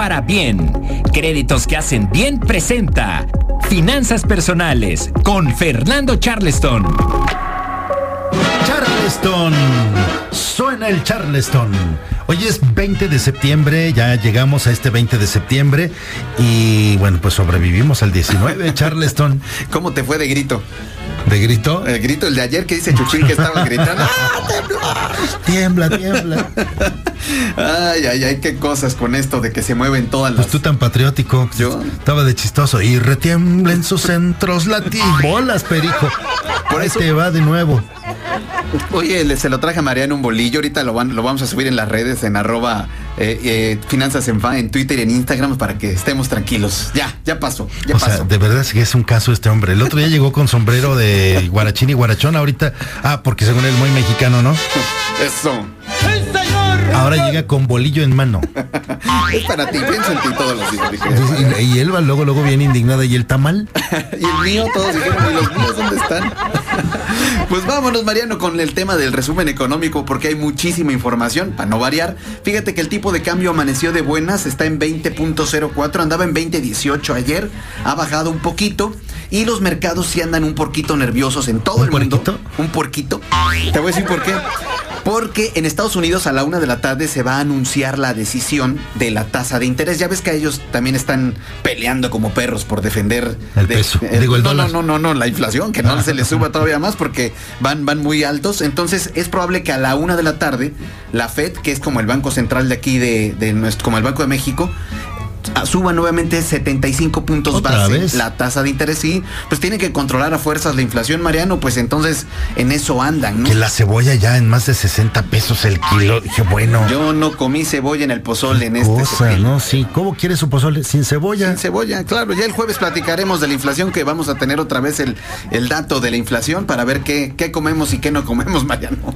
para bien. Créditos que hacen bien presenta. Finanzas personales con Fernando Charleston. Charleston. Suena el Charleston. Hoy es 20 de septiembre, ya llegamos a este 20 de septiembre y bueno, pues sobrevivimos al 19, Charleston. ¿Cómo te fue de grito? ¿De grito? El grito, el de ayer que dice Chuchín que estaba gritando. ¡Ah, tiembla! Tiembla, Ay, ay, ay, qué cosas con esto de que se mueven todas las. Pues tú tan patriótico. Yo. Estaba de chistoso. Y retiembla en sus centros bolas, perico. Por eso te va de nuevo. Oye, se lo traje a Mariano un bolillo. Ahorita lo, van, lo vamos a subir en las redes, en arroba eh, eh, finanzas en en Twitter y en Instagram para que estemos tranquilos. Ya, ya pasó. Ya o sea, de verdad es que es un caso este hombre. El otro día llegó con sombrero de guarachín y guarachón. Ahorita, ah, porque según él muy mexicano, ¿no? Eso. Ahora llega con bolillo en mano. es para ti, pienso en ti todos los días. Y, él va luego, luego bien indignada. ¿Y el tamal? y el mío, todos dijeron, ¿y los míos dónde están? pues vámonos, Mariano, con el tema del resumen económico, porque hay muchísima información, para no variar. Fíjate que el tipo de cambio amaneció de buenas, está en 20.04, andaba en 20.18 ayer, ha bajado un poquito. Y los mercados sí andan un poquito nerviosos en todo el mundo. Un puerquito. Te voy a decir por qué. Porque en Estados Unidos a la una de la tarde se va a anunciar la decisión de la tasa de interés. Ya ves que ellos también están peleando como perros por defender el peso. Digo, el no, dólar. no, no, no, la inflación, que no se le suba todavía más porque van, van muy altos. Entonces es probable que a la una de la tarde la Fed, que es como el banco central de aquí de, de nuestro, como el Banco de México, suba nuevamente 75 puntos base la tasa de interés y pues tiene que controlar a fuerzas la inflación, Mariano, pues entonces en eso andan, ¿no? Que la cebolla ya en más de 60 pesos el kilo, dije, bueno. Yo no comí cebolla en el pozole en este cosa, ¿no? Sí, ¿cómo quiere su pozole? Sin cebolla. Sin cebolla, claro, ya el jueves platicaremos de la inflación que vamos a tener otra vez el, el dato de la inflación para ver qué, qué comemos y qué no comemos, Mariano.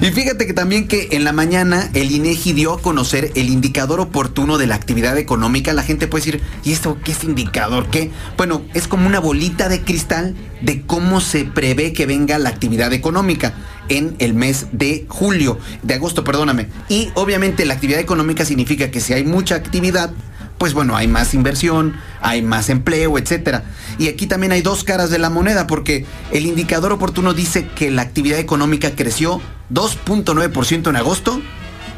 Y fíjate que también que en la mañana el INEGI dio a conocer el indicador oportuno de la actividad económica la gente puede decir, ¿y esto qué es indicador? ¿Qué? Bueno, es como una bolita de cristal de cómo se prevé que venga la actividad económica en el mes de julio, de agosto, perdóname. Y obviamente la actividad económica significa que si hay mucha actividad, pues bueno, hay más inversión, hay más empleo, etcétera. Y aquí también hay dos caras de la moneda, porque el indicador oportuno dice que la actividad económica creció 2.9% en agosto,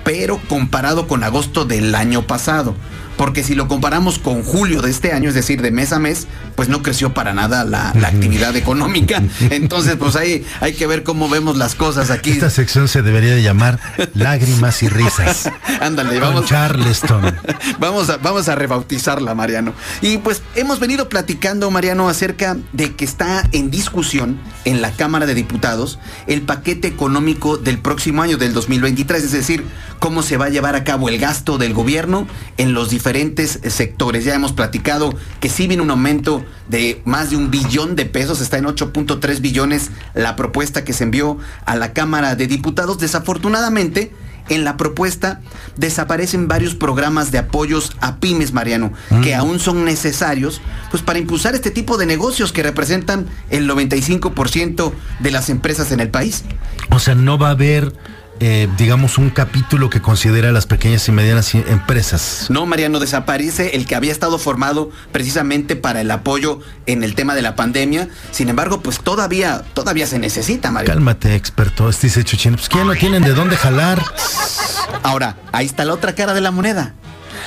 pero comparado con agosto del año pasado porque si lo comparamos con julio de este año, es decir, de mes a mes, pues no creció para nada la, actividad económica. Entonces, pues ahí hay que ver cómo vemos las cosas aquí. Esta sección se debería de llamar Lágrimas y Risas. Ándale, vamos. Charleston. Vamos a, vamos a rebautizarla, Mariano. Y pues hemos venido platicando, Mariano, acerca de que está en discusión en la Cámara de Diputados el paquete económico del próximo año, del 2023, es decir, cómo se va a llevar a cabo el gasto del gobierno en los diferentes diferentes sectores. Ya hemos platicado que sí viene un aumento de más de un billón de pesos, está en 8.3 billones la propuesta que se envió a la Cámara de Diputados. Desafortunadamente, en la propuesta desaparecen varios programas de apoyos a pymes, Mariano, que mm. aún son necesarios pues para impulsar este tipo de negocios que representan el 95% de las empresas en el país. O sea, no va a haber eh, digamos, un capítulo que considera las pequeñas y medianas empresas. No, Mariano, desaparece el que había estado formado precisamente para el apoyo en el tema de la pandemia. Sin embargo, pues todavía, todavía se necesita, Mariano. Cálmate, experto. Dice Chuchín, pues que no tienen de dónde jalar. Ahora, ahí está la otra cara de la moneda.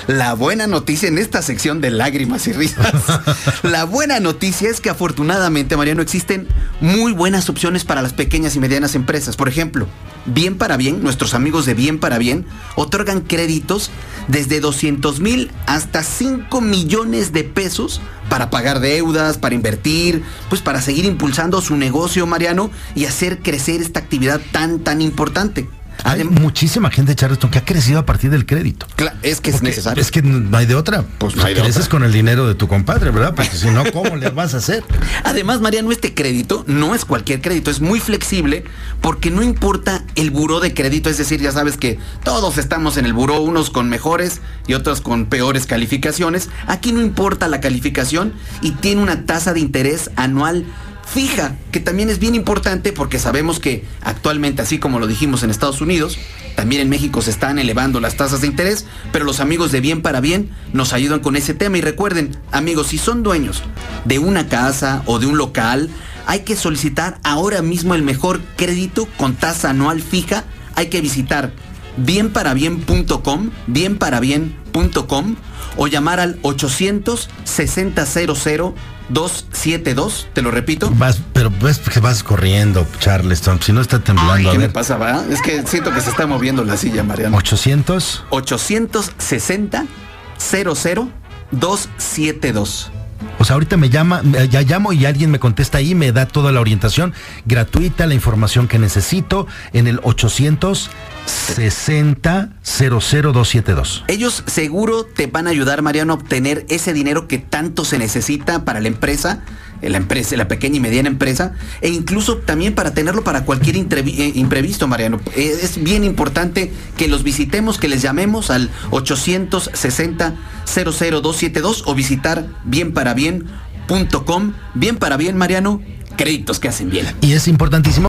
La buena noticia en esta sección de lágrimas y risas. la buena noticia es que afortunadamente, Mariano, existen muy buenas opciones para las pequeñas y medianas empresas. Por ejemplo, Bien para Bien, nuestros amigos de Bien para Bien, otorgan créditos desde 200 mil hasta 5 millones de pesos para pagar deudas, para invertir, pues para seguir impulsando su negocio, Mariano, y hacer crecer esta actividad tan, tan importante. Hay muchísima gente, Charleston, que ha crecido a partir del crédito. es que es necesario. Es que no hay de otra. Pues no hay creces con el dinero de tu compadre, ¿verdad? Porque si no, ¿cómo le vas a hacer? Además, Mariano, este crédito no es cualquier crédito, es muy flexible porque no importa el buró de crédito, es decir, ya sabes que todos estamos en el buró, unos con mejores y otros con peores calificaciones. Aquí no importa la calificación y tiene una tasa de interés anual fija, que también es bien importante porque sabemos que actualmente, así como lo dijimos en Estados Unidos, también en México se están elevando las tasas de interés, pero los amigos de Bien para Bien nos ayudan con ese tema. Y recuerden, amigos, si son dueños de una casa o de un local, hay que solicitar ahora mismo el mejor crédito con tasa anual fija. Hay que visitar bienparabien.com, bienparabien.com o llamar al 800 60 272, te lo repito. Vas, pero ves que vas corriendo, Charleston, si no está temblando. Ay, a ¿Qué ver. me pasa, va? Es que siento que se está moviendo la silla, Mariano. 800 860 00 272. O sea, ahorita me llama, ya llamo y alguien me contesta ahí, me da toda la orientación gratuita, la información que necesito en el 860 00272. Ellos seguro te van a ayudar, Mariano, a obtener ese dinero que tanto se necesita para la empresa, la empresa, la pequeña y mediana empresa, e incluso también para tenerlo para cualquier eh, imprevisto, Mariano. Eh, Es bien importante que los visitemos, que les llamemos al 860 00272 o visitar bienparabien.com. Bien para bien, Mariano, créditos que hacen bien. Y es importantísimo